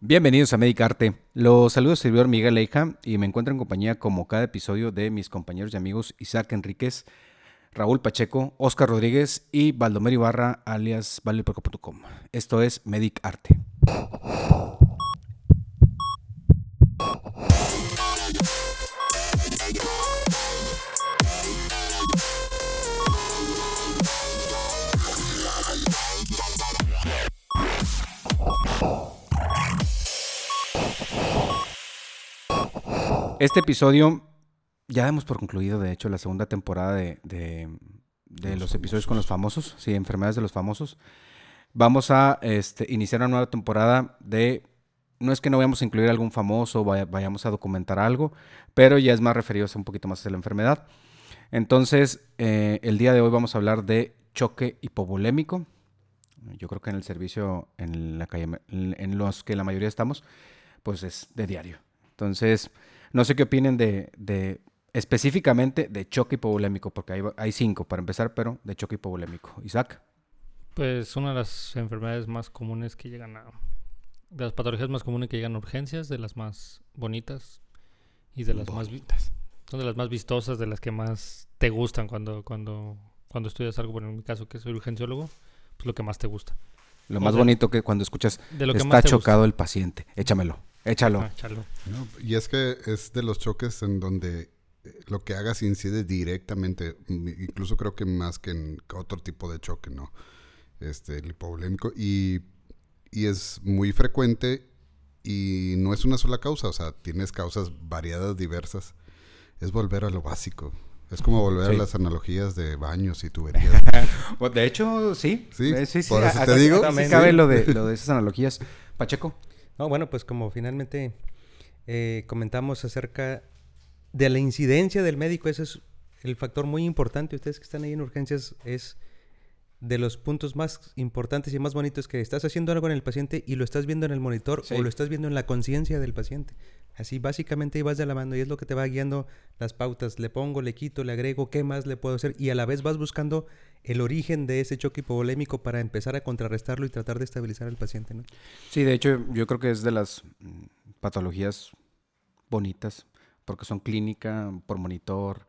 Bienvenidos a Medicarte. Los saludos servidor Miguel Leija y me encuentro en compañía como cada episodio de mis compañeros y amigos Isaac Enríquez, Raúl Pacheco, Oscar Rodríguez y Baldomero Ibarra alias valepoco.com. Esto es Medicarte. Este episodio ya damos por concluido, de hecho, la segunda temporada de, de, de los, episodios con los famosos, sí, enfermedades de los famosos. Vamos a este, iniciar una nueva temporada de... No es que no vayamos a incluir algún famoso, vaya, vayamos a documentar algo, pero ya es más referido a un poquito más a la enfermedad. Entonces, eh, el día de hoy vamos a hablar de choque hipovolémico. Yo creo que en el servicio en, la calle, en los que la mayoría estamos, pues es de diario. Entonces, no sé qué opinen de, de específicamente de choque hipovolémico, porque hay, hay, cinco para empezar, pero de choque hipovolémico. Isaac. Pues una de las enfermedades más comunes que llegan a... De las patologías más comunes que llegan a urgencias, de las más bonitas y de las bonitas. más... Son de las más vistosas, de las que más te gustan cuando, cuando, cuando estudias algo. Bueno, en mi caso, que soy urgenciólogo, pues lo que más te gusta. Lo más bonito que cuando escuchas de lo que está chocado el paciente. Échamelo. Échalo. Ah, no, y es que es de los choques en donde eh, lo que hagas incide directamente, incluso creo que más que en otro tipo de choque, ¿no? Este, el hipovolémico. Y, y es muy frecuente y no es una sola causa, o sea, tienes causas variadas, diversas. Es volver a lo básico. Es como volver a las analogías de baños y tuberías. Pues, de hecho, sí. Sí, sí, sí. Por eso te digo. También cabe lo de, lo de esas analogías. Pacheco. No, bueno, pues como finalmente eh, comentamos acerca de la incidencia del médico, ese es el factor muy importante. Ustedes que están ahí en urgencias es de los puntos más importantes y más bonitos que estás haciendo algo en el paciente y lo estás viendo en el monitor o lo estás viendo en la conciencia del paciente. Así básicamente vas de la mano y es lo que te va guiando las pautas. Le pongo, le quito, le agrego, qué más le puedo hacer y a la vez vas buscando el origen de ese choque hipovolémico para empezar a contrarrestarlo y tratar de estabilizar al paciente. ¿no? Sí, de hecho yo creo que es de las mm, patologías bonitas porque son clínica, por monitor,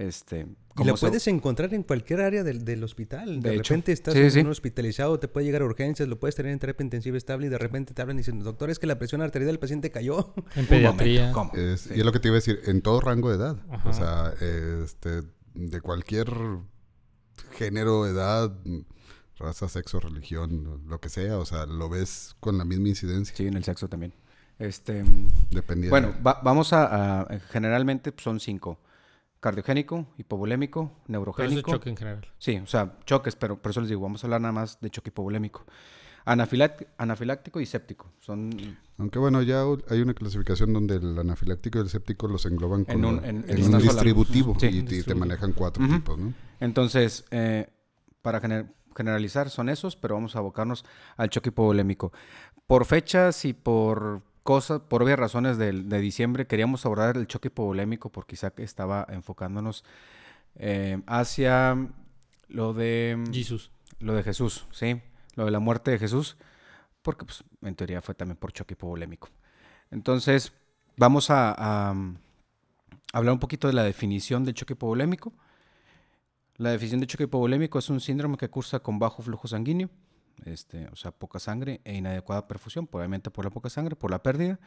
este, y lo puedes encontrar en cualquier área del, del hospital. De, repente estás en un hospitalizado, te puede llegar a urgencias, lo puedes tener en terapia intensiva estable y de repente te hablan y dicen, doctor, es que la presión arterial del paciente cayó. En pediatría. Es, Y es lo que te iba a decir, en todo rango de edad. O sea, este, de cualquier género, edad, raza, sexo, religión, lo que sea. O sea, lo ves con la misma incidencia. Sí, en el sexo también. Este, Dependiendo. Bueno, vamos a, a generalmente pues, son cinco cardiogénico, hipovolémico, neurogénico. Pero choque en general. Sí, o sea, choques, pero por eso les digo, vamos a hablar nada más de choque hipovolémico. anafiláctico y séptico. Son... Aunque bueno, ya hay una clasificación donde el anafiláctico y el séptico los engloban en un, en, un distributivo y, te manejan cuatro tipos, ¿no? Entonces, eh, para generalizar son esos, pero vamos a abocarnos al choque hipovolémico. Por fechas y por cosas, por obvias razones de, de, diciembre, queríamos abordar el choque hipovolémico porque Isaac estaba enfocándonos eh, hacia lo de Jesús. Lo de Jesús, sí. Lo de la muerte de Jesús, porque pues, en teoría fue también por choque hipovolémico. Entonces, vamos a, a, hablar un poquito de la definición del choque hipovolémico. La definición de choque hipovolémico es un síndrome que cursa con bajo flujo sanguíneo este, o sea, poca sangre e inadecuada perfusión, probablemente por la poca sangre, por la pérdida,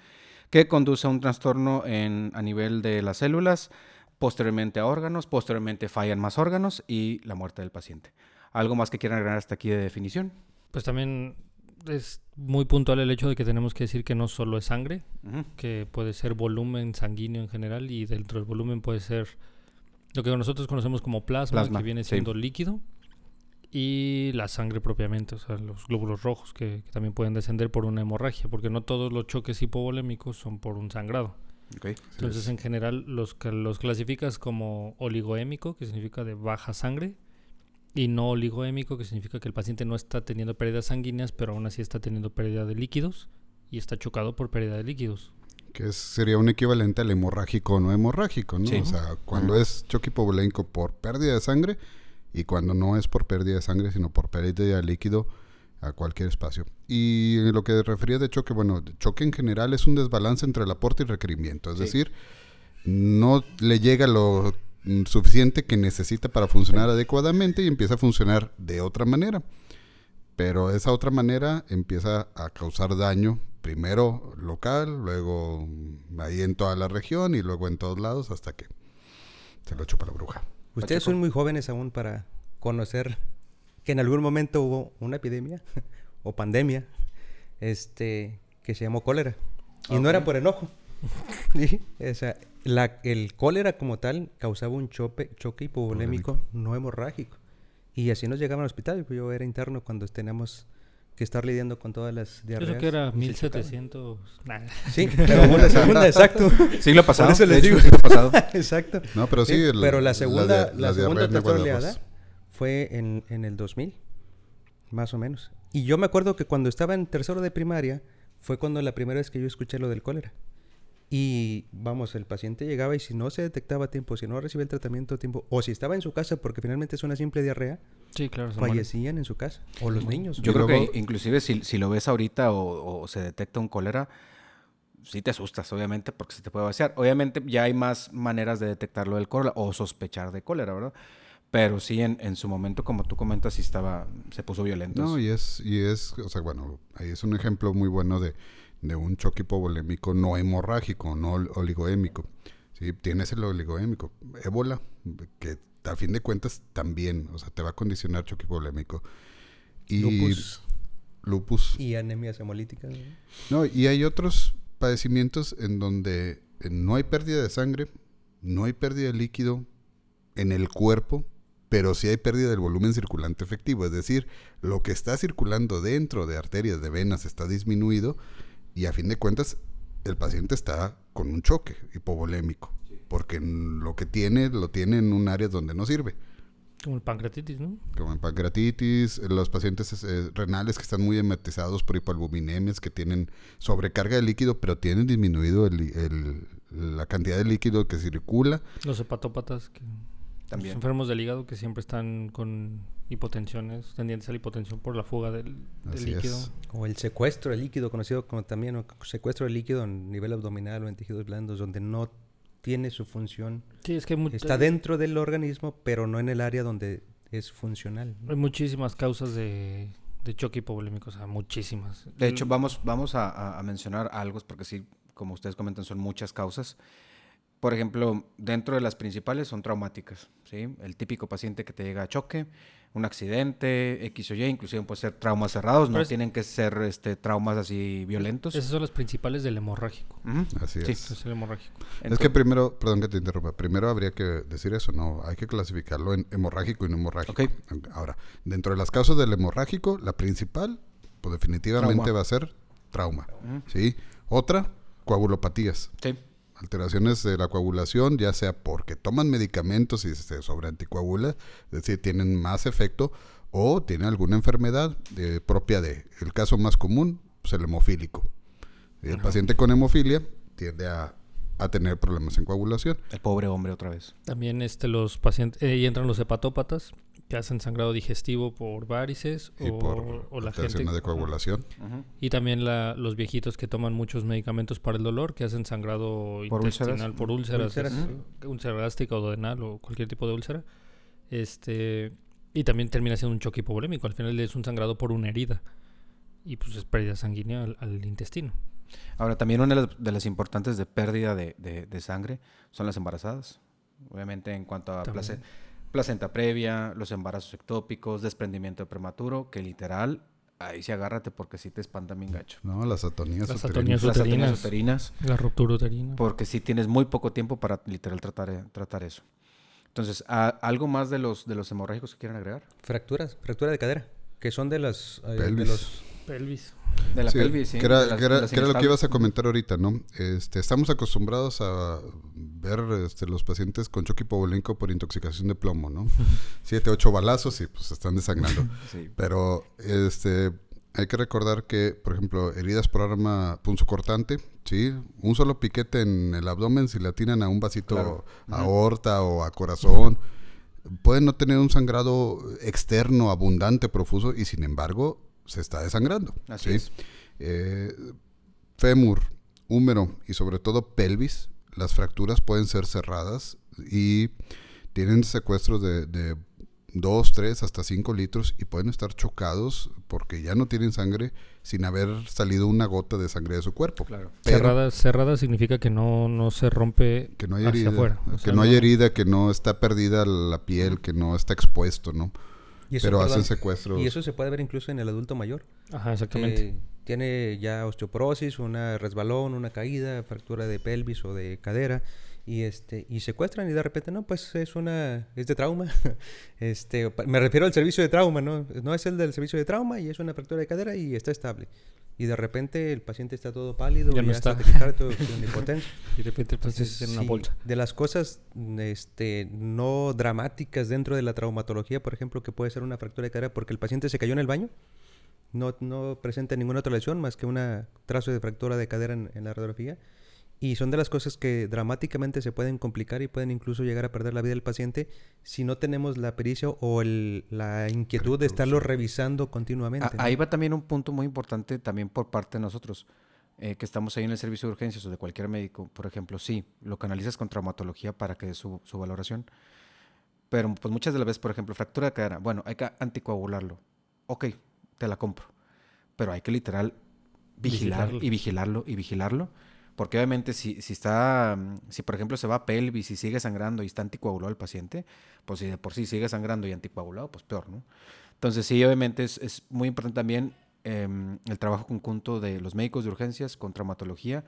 que conduce a un trastorno en, a nivel de las células, posteriormente a órganos, posteriormente fallan más órganos y la muerte del paciente. ¿Algo más que quieran agregar hasta aquí de definición? Pues también es muy puntual el hecho de que tenemos que decir que no solo es sangre, uh -huh. que puede ser volumen sanguíneo en general y dentro del volumen puede ser lo que nosotros conocemos como plasma, plasma que viene siendo sí. líquido y la sangre propiamente, o sea, los glóbulos rojos que, que, también pueden descender por una hemorragia, porque no todos los choques hipovolémicos son por un sangrado. Okay. Entonces, en general, los, los clasificas como oligoémico, que significa de baja sangre, y no oligoémico, que significa que el paciente no está teniendo pérdidas sanguíneas, pero aún así está teniendo pérdida de líquidos y está chocado por pérdida de líquidos. Que sería un equivalente al hemorrágico o no hemorrágico, ¿no? Sí. O sea, cuando uh -huh. es choque hipovolémico por pérdida de sangre, y cuando no es por pérdida de sangre, sino por pérdida de líquido, a cualquier espacio. Y en lo que refería de choque, bueno, choque en general es un desbalance entre el aporte y requerimiento, es decir, no le llega lo suficiente que necesita para funcionar adecuadamente y empieza a funcionar de otra manera. Pero esa otra manera empieza a causar daño, primero local, luego ahí en toda la región y luego en todos lados hasta que se lo chupa la bruja. Ustedes son muy jóvenes aún para conocer que en algún momento hubo una epidemia o pandemia este, que se llamó cólera. Y no era por enojo. o sea, la, el cólera como tal causaba un choque, choque hipovolémico no hemorrágico. Y así nos llegaban al hospital. Yo era interno cuando teníamos que estar lidiando con todas las diarreas. Creo que era 1700. Sí, pero hubo la segunda, exacto. Siglo pasado. Por eso les digo. siglo pasado. exacto. No, pero sí. el- pero la segunda, dia- la, segunda tercera oleada fue en, en el 2000, más o menos. Y yo me acuerdo que cuando estaba en tercero de primaria fue cuando la primera vez que yo escuché lo del cólera. Y vamos, el paciente llegaba y si no se detectaba a tiempo, si no recibía el tratamiento a tiempo, o si estaba en su casa, porque finalmente es una simple diarrea, Sí, claro. se mueren. fallecían en su casa. O los niños. Yo creo luego- que inclusive si, si lo ves ahorita o, o se detecta un cólera, sí te asustas, obviamente, porque se te puede vaciar. Obviamente ya hay más maneras de detectarlo del cólera o sospechar de cólera, ¿verdad? Pero sí, en, en su momento, como tú comentas, sí estaba, se puso violento. No, y es, y es, o sea, bueno, ahí es un ejemplo muy bueno de, de un choque hipovolémico no hemorrágico, no ol- oligoémico. ¿sí? Tienes el oligoémico. Ébola, que a fin de cuentas también, o sea, te va a condicionar choque hipovolémico. Y Lupus lupus. y anemias hemolíticas. ¿no? No, y hay otros padecimientos en donde eh, no hay pérdida de sangre, no hay pérdida de líquido en el cuerpo, pero sí hay pérdida del volumen circulante efectivo. Es decir, lo que está circulando dentro de arterias, de venas, está disminuido y a fin de cuentas el paciente está con un choque hipovolémico, porque lo que tiene lo tiene en un área donde no sirve Como el pancreatitis, ¿no? como en pancreatitis, los pacientes eh, renales que están muy hematizados por hipoalbuminemias, que tienen sobrecarga de líquido, pero tienen disminuido el, el- la cantidad de líquido que circula. Los hepatópatas, que, También. los enfermos del hígado que siempre están con hipotensiones, tendientes a la hipotensión por la fuga del, del Así líquido. es. O el secuestro de líquido, conocido como también o secuestro de líquido en nivel abdominal o en tejidos blandos, donde no tiene su función. Sí, es que Está dentro del organismo, pero no en el área donde es funcional. hay muchísimas causas de, de choque hipovolémico, o sea, muchísimas. De hecho, vamos, vamos a, a- a mencionar algo, porque sí, como ustedes comentan, son muchas causas. Por ejemplo, dentro de las principales son traumáticas, ¿sí? El típico paciente que te llega a choque, un accidente, X o Y, inclusive puede ser traumas cerrados, no es- tienen que ser este, traumas así violentos. Esas son las principales del hemorrágico. Así Sí. es. Es el hemorrágico. Es que primero, perdón que te interrumpa, primero habría que decir eso, no, hay que clasificarlo en hemorrágico y no hemorrágico. Ahora, dentro de las causas del hemorrágico, la principal, pues definitivamente Trauma. va a ser trauma. ¿sí? Otra, coagulopatías. Sí. Alteraciones de la coagulación, ya sea porque toman medicamentos y se sobreanticoagula, es decir, tienen más efecto, o tienen alguna enfermedad eh, propia de. El caso más común, pues el hemofílico. El paciente con hemofilia tiende a, a tener problemas en coagulación. El pobre hombre otra vez. También este, los pacientes, eh, y entran los hepatópatas, que hacen sangrado digestivo por varices Y o, por o la gente. de coagulación. Ujú. Y también la- los viejitos que toman muchos medicamentos para el dolor, que hacen sangrado Por intestinal úlceras. por úlceras, Úlceras, úlcera gástrica o duodenal o cualquier tipo de úlcera. Este, y también termina siendo un choque hipovolémico. Al final es un sangrado por una herida. Y pues es pérdida sanguínea al, al intestino. Ahora, también una de las, de las importantes de pérdida de, de- de sangre son las embarazadas. Obviamente, en cuanto a También. Place- placenta previa, los embarazos ectópicos, desprendimiento prematuro, que literal, ahí sí agárrate porque sí te espantan bien gacho. No, las atonías Las uterinas. Las atonías uterinas. La ruptura uterina. porque sí tienes muy poco tiempo para literal tratar, eh, tratar eso. Entonces, ¿a- ¿algo más de los, de los hemorrágicos que quieran agregar? Fracturas, fractura de cadera, que son de las eh, de Pelvis. los Pelvis. De la Sí, pelvis, sí. Que era, las- que era- de las que era lo que ibas a comentar ahorita, ¿no? Este, estamos acostumbrados a ver este, los pacientes con choque hipovolémico por intoxicación de plomo, ¿no? Siete, ocho balazos y pues están desangrando. Sí. Pero este, hay que recordar que, por ejemplo, heridas por arma punzocortante, ¿sí? Un solo piquete en el abdomen, si le atinan a un vasito Claro. a aorta o a corazón, pueden no tener un sangrado externo abundante, profuso, y sin embargo, se está desangrando. Así ¿sí? es. Eh, fémur, húmero y sobre todo pelvis, las fracturas pueden ser cerradas y tienen secuestros de, de 2, 3, hasta 5 litros y pueden estar chocados porque ya no tienen sangre sin haber salido una gota de sangre de su cuerpo. Claro. Pero- cerrada, cerrada significa que no, no se rompe Que no hay hacia herida, afuera. O que sea, no hay herida, que no está perdida la piel, que no está expuesto, ¿no? Y eso, Pero perdón, hacen secuestros. Y eso se puede ver incluso en el adulto mayor. Ajá, exactamente. que tiene ya osteoporosis, una resbalón, una caída, fractura de pelvis o de cadera y este y secuestran y de repente no pues es una es de trauma este me refiero al servicio de trauma no no es el del servicio de trauma y es una fractura de cadera y está estable y de repente el paciente está todo pálido Ya y no ya está con hipotensión y de repente el paciente entonces, tiene una sí, bolsa. de las cosas este, no dramáticas dentro de la traumatología, por ejemplo, que puede ser una fractura de cadera porque el paciente se cayó en el baño, no, no presenta ninguna otra lesión más que una trazo de fractura de cadera en, en la radiografía. Y son de las cosas que dramáticamente se pueden complicar y pueden incluso llegar a perder la vida del paciente si no tenemos la pericia o el- la inquietud de estarlo revisando continuamente. A- ¿no? Ahí va también un punto muy importante también por parte de nosotros, eh, que estamos ahí en el servicio de urgencias o de cualquier médico. Por ejemplo, sí, lo canalizas con traumatología para que dé su, su valoración. Pero pues muchas de las veces, por ejemplo, fractura de cadera, bueno, hay que anticoagularlo. Ok, te la compro. Pero hay que literal vigilar Vigilarlo. y vigilarlo y vigilarlo. Porque obviamente si, si está, mm, si por ejemplo se va a pelvis y sigue sangrando y está anticoagulado el paciente, pues si de por sí sigue sangrando y anticoagulado, pues peor, ¿no? Entonces sí, obviamente es, es muy importante también em, el trabajo conjunto de los médicos de urgencias con traumatología.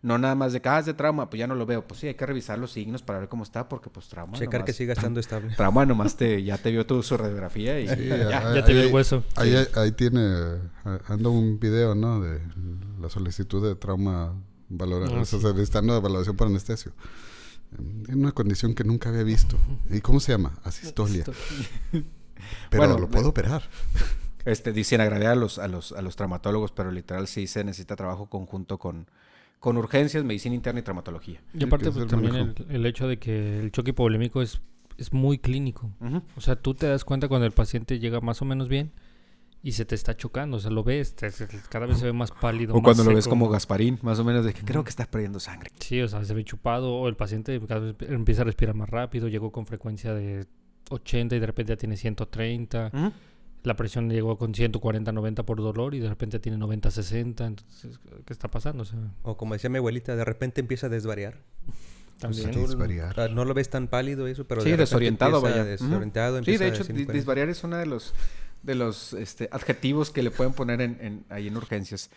No nada más de que, ah, es de trauma, pues ya no lo veo. Pues sí, hay que revisar los signos para ver cómo está, porque pues trauma Checar que nomás- siga estando estable. Trauma nomás te, ya te vio tu su radiografía y Sí, ya. ahí- ya te vio el ahí- hueso. Ahí, ahí tiene, ah, anda un video, ¿no? De la solicitud de trauma valora, Ah, o sea, sí. solicitando evaluación por anestesio. En una condición que nunca había visto. ¿Y cómo se llama? Asistolia. Pero Bueno, lo puedo operar. Este, dicen agradecer a los, a los, a los traumatólogos, pero literal sí se necesita trabajo conjunto con, con urgencias, medicina interna y traumatología. Y aparte pues, el también el, el hecho de que el choque hipovolémico es, es muy clínico. O sea, tú te das cuenta cuando el paciente llega más o menos bien y se te está chocando. O sea, lo ves, te- cada vez se ve más pálido. O más cuando lo ves como Gasparín, más o menos de que creo que está perdiendo sangre. Sí, o sea, se ve chupado o el paciente cada vez empieza a respirar más rápido, llegó con frecuencia de 80 y de repente ya tiene 130. Ujú. La presión llegó con 140, 90 por dolor y de repente tiene 90, 60. Entonces, ¿qué está pasando? O sea, O como decía mi abuelita, de repente empieza a desvariar. también. Sí, desvariar. O sea, no lo ves tan pálido eso, pero Sí, de desorientado, empieza vaya. Desorientado, Sí, de hecho, disvariar es uno de los, de los este, adjetivos que le pueden poner en, en- ahí en urgencias.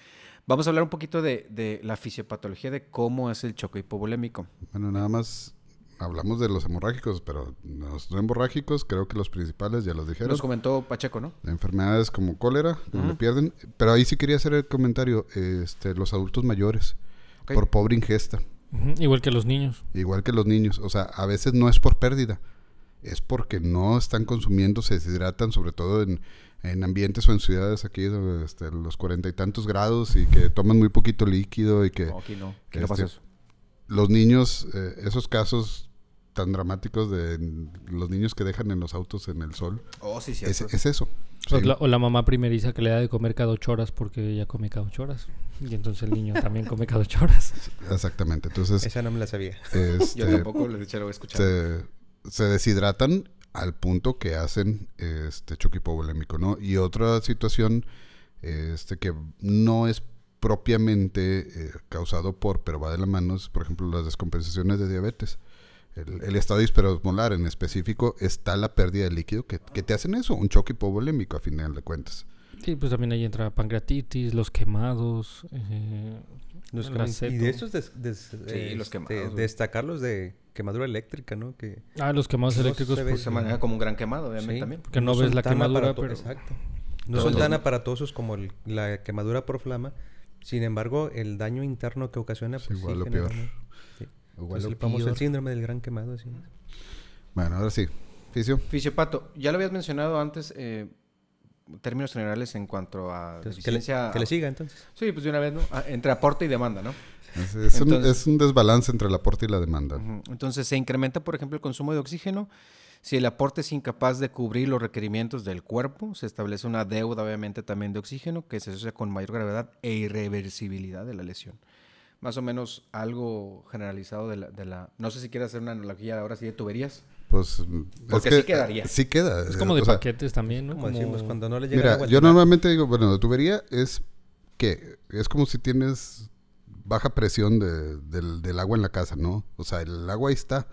Vamos a hablar un poquito de, de la fisiopatología de cómo es el choque hipovolémico. Bueno, nada más hablamos de los hemorrágicos, pero los no hemorrágicos creo que los principales ya los dijeron. Nos comentó Pacheco, ¿no? Enfermedades como cólera, le pierden. Pero ahí sí quería hacer el comentario. Este, los adultos mayores, por pobre ingesta. Igual que los niños. Igual que los niños. O sea, a veces no es por pérdida. Es porque no están consumiendo, se deshidratan, sobre todo en, en ambientes o en ciudades aquí, donde, este, los cuarenta y tantos grados y que toman muy poquito líquido y que No, aquí no. No Este, pasa eso. los niños, eh, esos casos tan dramáticos de los niños que dejan en los autos en el sol, Oh, sí, es, es eso. O, Sí. la, o la mamá primeriza que le da de comer cada ocho horas porque ella come cada ocho horas. Y entonces el niño también come cada ocho horas. Exactamente. Entonces, Esa no me la sabía. este, Yo tampoco le he escuchado. se, se deshidratan al punto que hacen este choque hipovolémico, ¿no? Y otra situación este que no es propiamente eh, causado por, pero va de la mano, es, por ejemplo, las descompensaciones de diabetes. El, el estado hiperosmolar en específico está la pérdida de líquido que, que te hacen eso, un choque hipovolémico a final de cuentas. Sí, pues también ahí entra pancreatitis, los quemados. eh, Los y de des- des- Sí, los este, quemados, destacarlos de quemadura eléctrica, ¿no? Que Ah, los quemados No eléctricos. se ve pues, Se maneja como un gran quemado, obviamente Sí. también. Porque no ves la quemadura, pero- Exacto. No son tan aparatosos como el- la quemadura por flama. Sin embargo, el daño interno que ocasiona, Es pues igual sí, o peor. Sí. Igual Es o el famoso el síndrome del gran quemado, así. Bueno, ahora sí. Fisio. Fisiopato, ya lo habías mencionado antes, eh, términos generales en cuanto a Entonces, que, le, deficiencia- que le siga entonces. Sí, pues de una vez, ¿no? Ah, Entre aporte y demanda, ¿no? Es, es un, Entonces- es un desbalance entre el aporte y la demanda. Entonces se incrementa, por ejemplo, el consumo de oxígeno, Si el aporte es incapaz de cubrir los requerimientos del cuerpo, se establece una deuda obviamente también de oxígeno que se asocia con mayor gravedad e irreversibilidad de la lesión. Más o menos algo generalizado de la... De la no sé si quieres hacer una analogía ahora sí de tuberías. Pues Porque es que, sí quedaría. Sí queda. Es como de o sea, paquetes también, ¿no? Como Como- decimos, cuando no le llega Mira, agua yo normalmente digo, bueno, de tubería es que es como si tienes baja presión de- del, agua en la casa, ¿no? O sea, el agua ahí está,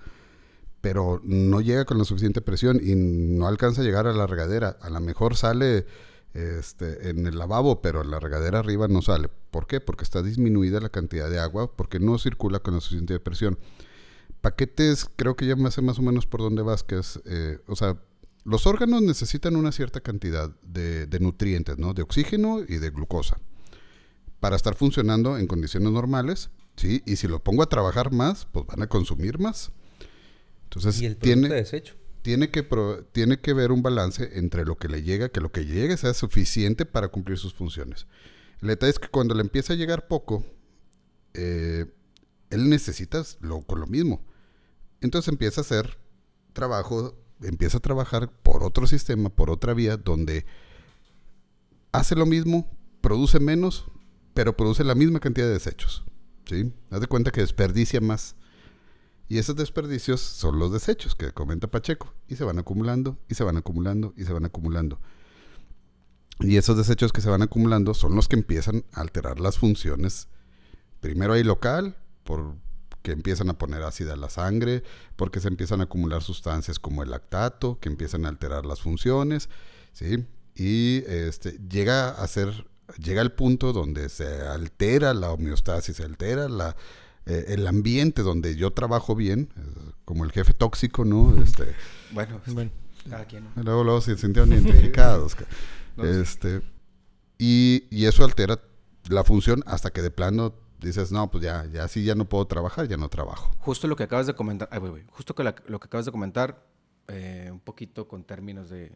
pero no llega con la suficiente presión y no alcanza a llegar a la regadera. A lo mejor sale este, en el lavabo, pero la regadera arriba no sale. ¿Por qué? Porque está disminuida la cantidad de agua, porque no circula con la suficiente presión. Paquetes, creo que ya me sé más o menos por dónde vas, que es, eh, o sea, los órganos necesitan una cierta cantidad de, de nutrientes, ¿no? De oxígeno y de glucosa para estar funcionando en condiciones normales, ¿sí? Y si lo pongo a trabajar más, pues van a consumir más. Entonces, Y el tiene, de desecho. tiene, que pro- tiene que ver un balance entre lo que le llega, que lo que llegue sea suficiente para cumplir sus funciones. El detalle es que cuando le empieza a llegar poco, eh, él necesita lo, con lo mismo. Entonces empieza a hacer trabajo, empieza a trabajar por otro sistema, por otra vía, donde hace lo mismo, produce menos, pero produce la misma cantidad de desechos. ¿sí? Haz de cuenta que desperdicia más. Y esos desperdicios son los desechos que comenta Pacheco. Y se van acumulando, y se van acumulando, y se van acumulando. Y esos desechos que se van acumulando son los que empiezan a alterar las funciones. Primero ahí local, porque empiezan a poner ácida la sangre, porque se empiezan a acumular sustancias como el lactato, que empiezan a alterar las funciones, ¿sí? Y este, llega a ser, llega al punto donde se altera la homeostasis, se altera la, eh, el ambiente donde yo trabajo bien, eh, como el jefe tóxico, ¿no? Este, Bueno, Bueno, cada quien. ¿no? luego, luego se sintieron identificados. ca- No, este, y, y eso altera la función hasta que de plano dices, no, pues ya, ya sí, ya no puedo trabajar, ya no trabajo. Justo lo que acabas de comentar, ay, justo que la- lo que acabas de comentar, eh, un poquito con términos de,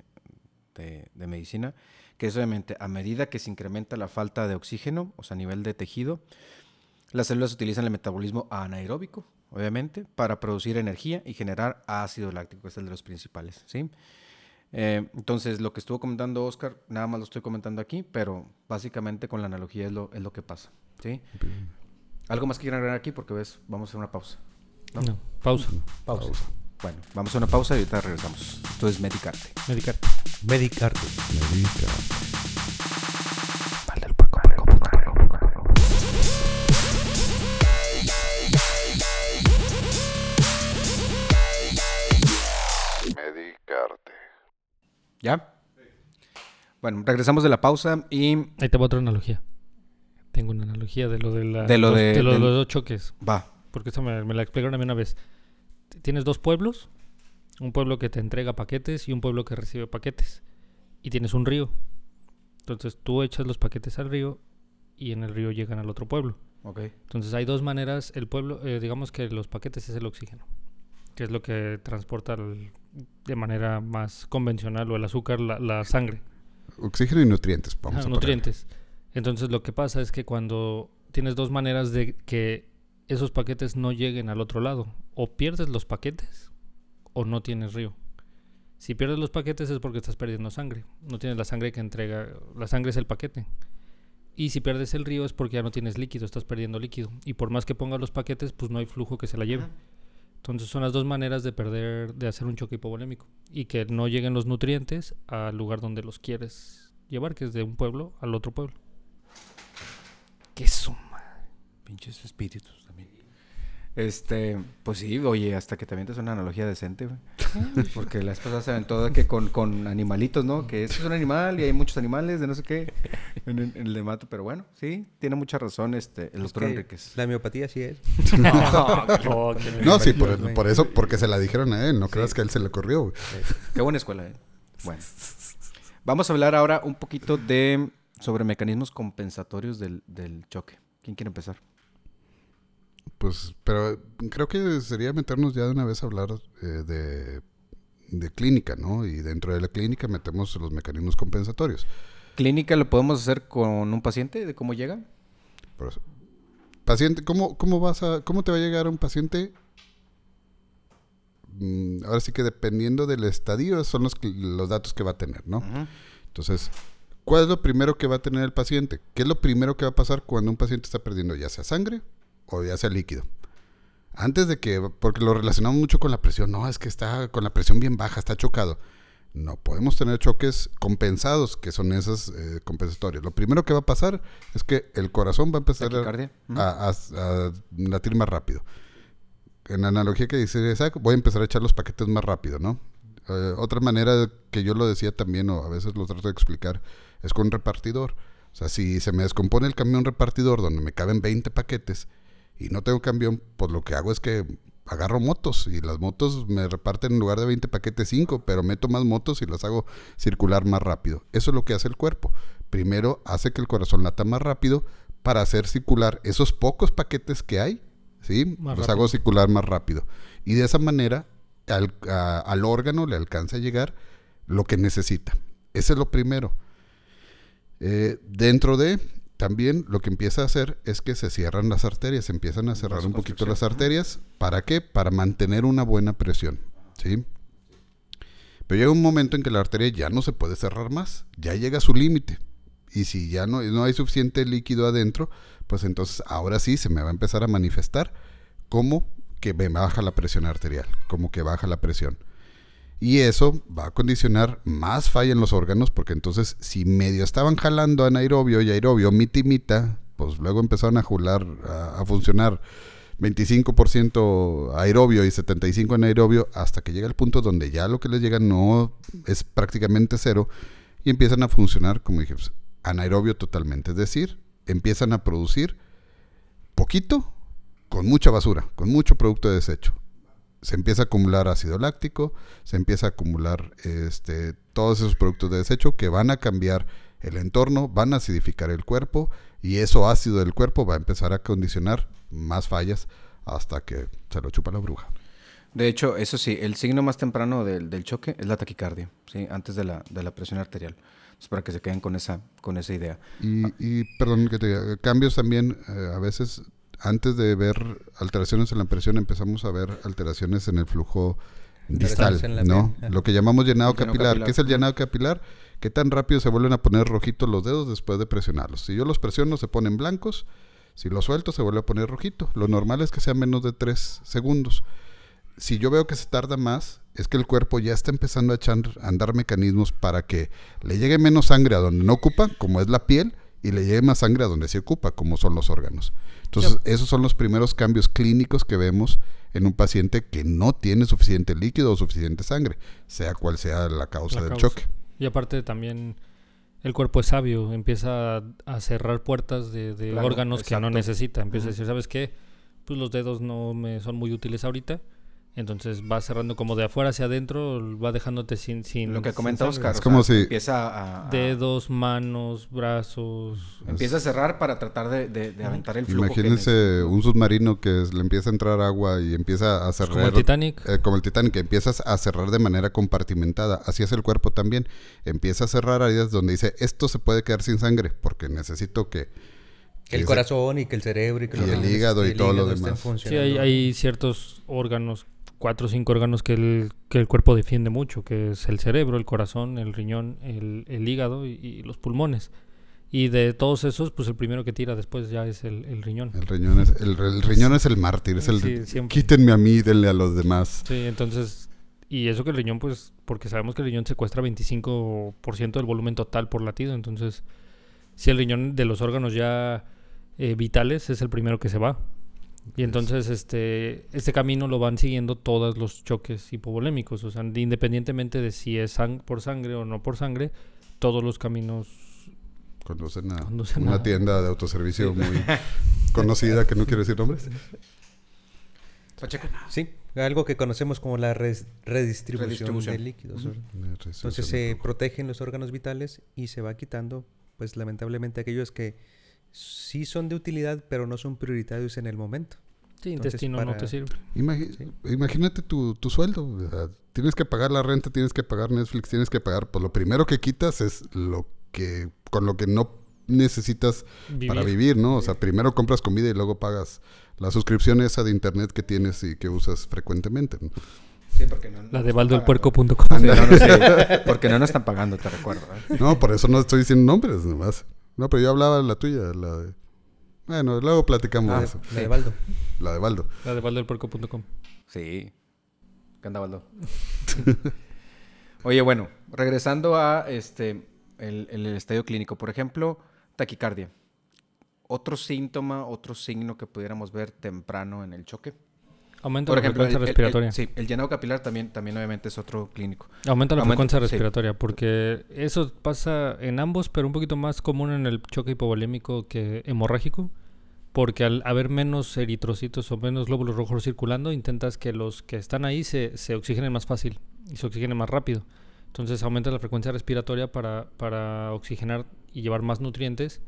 de- de medicina, que es obviamente a medida que se incrementa la falta de oxígeno, o sea, a nivel de tejido, las células utilizan el metabolismo anaeróbico, obviamente, para producir energía y generar ácido láctico, que es el de los principales, ¿sí? Eh, entonces, lo que estuvo comentando Oscar, nada más lo estoy comentando aquí, pero básicamente con la analogía es lo, es lo que pasa, ¿sí? ¿Algo más que quieran agregar aquí? Porque ves, vamos a hacer una pausa. ¿no? no. Pausa. Pausa. Bueno, vamos a una pausa y ahorita regresamos. Esto es Medicarte. Medicarte. Medicarte. Medicarte. ¿Ya? Bueno, regresamos de la pausa y Ahí te va otra analogía. Tengo una analogía de lo de, la, De lo los- de- lo los dos choques. va. Porque esto me, me la explicaron a mí una vez. Tienes dos pueblos. Un pueblo que te entrega paquetes y un pueblo que recibe paquetes. Y tienes un río. Entonces tú echas los paquetes al río y en el río llegan al otro pueblo. Ok. Entonces hay dos maneras. El pueblo, eh, digamos que los paquetes es el oxígeno, que es lo que transporta el- de manera más convencional o el azúcar, la, la sangre. Oxígeno y nutrientes, vamos Ajá, a nutrientes. Entonces lo que pasa es que cuando tienes dos maneras de que esos paquetes no lleguen al otro lado, o pierdes los paquetes o no tienes río. Si pierdes los paquetes es porque estás perdiendo sangre. No tienes la sangre que entrega. La sangre es el paquete. Y si pierdes el río es porque ya no tienes líquido, estás perdiendo líquido. Y por más que pongas los paquetes, pues no hay flujo que se la lleve. Entonces son las dos maneras de perder, de hacer un choque hipovolémico. Y que no lleguen los nutrientes al lugar donde los quieres llevar, que es de un pueblo al otro pueblo. ¿Qué suma? Pinches espíritus también. Este, pues sí, oye, hasta que también te una analogía decente, güey. Porque las cosas se ven todo que con, con animalitos, ¿no? Que eso es un animal y hay muchos animales de no sé qué en, el- en el de mato, pero bueno, sí, tiene mucha razón este, el Es doctor que Enríquez. La homeopatía sí es. No, sí, por, por eso, porque se la dijeron a él, no creas que a él se le ocurrió. güey. Qué buena escuela, ¿eh? Bueno. Vamos a hablar ahora un poquito de sobre mecanismos compensatorios del, del choque. ¿Quién quiere empezar? Pues, pero creo que sería meternos ya de una vez a hablar eh, de, de clínica, ¿no? Y dentro de la clínica metemos los mecanismos compensatorios. ¿Clínica lo podemos hacer con un paciente de cómo llega? Paciente, ¿cómo, cómo vas a, cómo te va a llegar un paciente mm, ahora sí que dependiendo del estadio son los, los datos que va a tener, ¿no? Entonces, ¿cuál es lo primero que va a tener el paciente? ¿Qué es lo primero que va a pasar cuando un paciente está perdiendo ya sea sangre o ya sea líquido? Antes de que, porque lo relacionamos mucho con la presión, no, es que está con la presión bien baja, está chocado. No podemos tener choques compensados, que son esas eh, compensatorias. Lo primero que va a pasar es que el corazón va a empezar a, latir más rápido. En la analogía que dice Isaac, voy a empezar a echar los paquetes más rápido, ¿no? Eh, otra manera que yo lo decía también, o a veces lo trato de explicar, es con un repartidor. O sea, si se me descompone el camión repartidor donde me caben 20 paquetes, y no tengo camión, pues lo que hago es que agarro motos y las motos me reparten en lugar de 20 paquetes 5, pero meto más motos y las hago circular más rápido. Eso es lo que hace el cuerpo. Primero hace que el corazón lata más rápido para hacer circular esos pocos paquetes que hay, ¿sí? los hago circular más rápido. Y de esa manera al, al órgano le alcanza a llegar lo que necesita. Ese es lo primero. Eh, dentro de también lo que empieza a hacer es que se cierran las arterias, se empiezan a cerrar un poquito las arterias. ¿Para qué? Para mantener una buena presión. ¿sí? Pero llega un momento en que la arteria ya no se puede cerrar más, ya llega a su límite. Y si ya no, no hay suficiente líquido adentro, pues entonces ahora sí se me va a empezar a manifestar como que me baja la presión arterial, como que baja la presión. Y eso va a condicionar más falla en los órganos, porque entonces si medio estaban jalando anaerobio y aerobio mitimita, pues luego empezaron a jular, a, funcionar 25% aerobio y 75% anaerobio, hasta que llega el punto donde ya lo que les llega no es prácticamente cero, y empiezan a funcionar, como dije, pues, anaerobio totalmente. Es decir, empiezan a producir poquito con mucha basura, con mucho producto de desecho se empieza a acumular ácido láctico, se empieza a acumular este, todos esos productos de desecho que van a cambiar el entorno, van a acidificar el cuerpo y eso ácido del cuerpo va a empezar a condicionar más fallas hasta que se lo chupa la bruja. De hecho, eso sí, el signo más temprano del, choque es la taquicardia, ¿sí? antes de la, de la presión arterial. Es para que se queden con esa, con esa idea. Y, perdón que te diga, cambios también, eh, a veces antes de ver alteraciones en la presión, empezamos a ver alteraciones en el flujo distal, ¿no? Lo que llamamos llenado capilar. ¿Qué es el llenado capilar? ¿Qué tan rápido se vuelven a poner rojitos los dedos después de presionarlos? Si yo los presiono, se ponen blancos. Si los suelto, se vuelve a poner rojito. Lo normal es que sea menos de 3 segundos. Si yo veo que se tarda más, es que el cuerpo ya está empezando a echar a andar mecanismos para que le llegue menos sangre a donde no ocupa, como es la piel, y le llegue más sangre a donde se ocupa, como son los órganos. Entonces, esos son los primeros cambios clínicos que vemos en un paciente que no tiene suficiente líquido o suficiente sangre, sea cual sea la causa del choque. Y aparte también el cuerpo es sabio, empieza a, cerrar puertas de, órganos que no necesita, empieza a decir, ¿sabes qué? Pues los dedos no me son muy útiles ahorita, entonces va cerrando como de afuera hacia adentro, va dejándote sin... sin Lo que comenta Oscar. Es como si... Empieza a, Dedos, manos, brazos... Empieza a cerrar para tratar de, de, aventar el flujo. Imagínense un submarino que le empieza a entrar agua y empieza a cerrar... Como el Titanic. Eh, como el Titanic, empiezas a cerrar de manera compartimentada. Así es el cuerpo también. Empieza a cerrar áreas donde dice, esto se puede quedar sin sangre porque necesito que... el corazón y que el cerebro y que el hígado y, todo lo demás. Sí, hay, hay ciertos órganos cuatro o cinco órganos que el, que el cuerpo defiende mucho, que es el cerebro, el corazón, el riñón, el, el hígado y, los pulmones. Y de todos esos, pues el primero que tira después ya es el, el riñón. El riñón es el, riñón es el mártir, es el quítenme a mí, denle a los demás. Sí, entonces y eso que el riñón pues porque sabemos que el riñón secuestra 25% del volumen total por latido, entonces si el riñón de los órganos ya eh, vitales es el primero que se va. Y entonces este, este camino lo van siguiendo todos los choques hipovolémicos. O sea, independientemente de si es por sangre o no por sangre, todos los caminos conducen a una tienda de autoservicio muy conocida, que no quiero decir nombres. Sí, algo que conocemos como la redistribución, de líquidos. Entonces se protegen los órganos vitales y se va quitando, pues lamentablemente aquellos que sí son de utilidad, pero no son prioritarios en el momento. Sí, intestino no te sirve. Imagínate tu, tu sueldo. Tienes que pagar la renta, tienes que pagar Netflix, tienes que pagar. Pues lo primero que quitas es lo que con lo que no necesitas para vivir, ¿no? O sea, primero compras comida y luego pagas la suscripción esa de internet que tienes y que usas frecuentemente. Sí, porque no. La no de nos baldoelpuerco.com. No, no, sí, porque no nos están pagando, te recuerdo. ¿eh? No, por eso no estoy diciendo nombres nomás. No, pero yo hablaba de la tuya, la de... Bueno, luego platicamos Ah, de eso. La de Baldo. La de Baldo. La de baldoelpuerco.com. Sí. ¿Qué anda, Baldo? Oye, bueno, regresando a este el, el estadio clínico, por ejemplo, taquicardia. Otro síntoma, otro signo que pudiéramos ver temprano en el choque. Aumenta Por la ejemplo, frecuencia el- el- respiratoria. sí, el llenado capilar también, también obviamente es otro clínico. Aumenta la Aumenta- frecuencia sí. respiratoria, porque eso pasa en ambos, pero un poquito más común en el choque hipovolémico que hemorrágico, porque al haber menos eritrocitos o menos glóbulos rojos circulando, intentas que los que están ahí se, se oxigenen más fácil y se oxigenen más rápido. Entonces aumenta la frecuencia respiratoria para, para oxigenar y llevar más nutrientes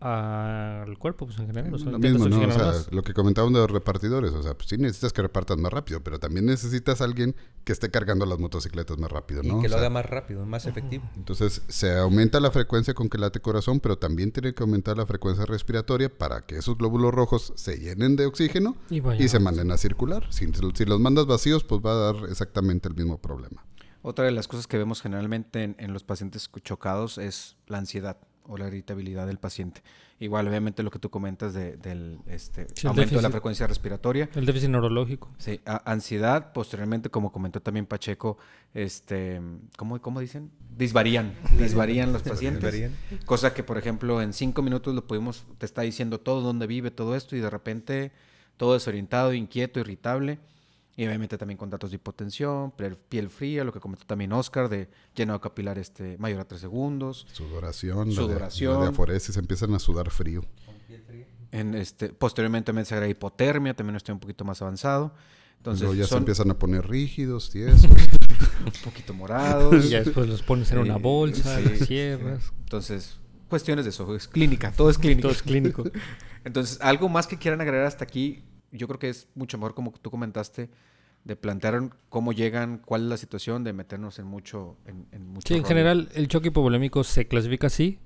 al cuerpo, pues en general. o sea, Lo mismo, ¿no? O sea, lo que comentaban de los repartidores. O sea, pues sí necesitas que repartan más rápido, pero también necesitas alguien que esté cargando las motocicletas más rápido, Y ¿no? que O lo sea, haga más rápido, más efectivo. Entonces, se aumenta la frecuencia con que late corazón, pero también tiene que aumentar la frecuencia respiratoria para que esos glóbulos rojos se llenen de oxígeno Y vaya. y se manden a circular. Si, si los mandas vacíos, pues va a dar exactamente el mismo problema. Otra de las cosas que vemos generalmente en, en los pacientes chocados es la ansiedad o la irritabilidad del paciente. Igual, obviamente, lo que tú comentas de- del este, Sí, aumento de la frecuencia respiratoria. El déficit neurológico. Sí, a- ansiedad, posteriormente, como comentó también Pacheco, este, ¿cómo, cómo dicen? Disvarían, disvarían los pacientes. Disvarían. Cosa que, por ejemplo, en cinco minutos lo pudimos, te está diciendo todo dónde vive, todo esto, y de repente todo desorientado, inquieto, irritable. Y obviamente también con datos de hipotensión, piel- fría, lo que comentó también Oscar, de llenado capilar este, mayor a tres segundos. Sudoración, la de- Sudoración. La de, aforesis, empiezan a sudar frío. En este, posteriormente también se agrega hipotermia, también estoy un poquito más avanzado. Entonces, Luego ya se empiezan a poner rígidos, tiesos. un poquito morados. Y ya después los pones en una bolsa, sí, los cierras. Entonces, cuestiones de eso, es clínica, todo es clínico. Todo es clínico. Entonces, algo más que quieran agregar hasta aquí, yo creo que es mucho mejor como tú comentaste, de plantear cómo llegan, cuál es la situación, de meternos en mucho, en, en mucho Sí, en general el choque hipovolémico se clasifica así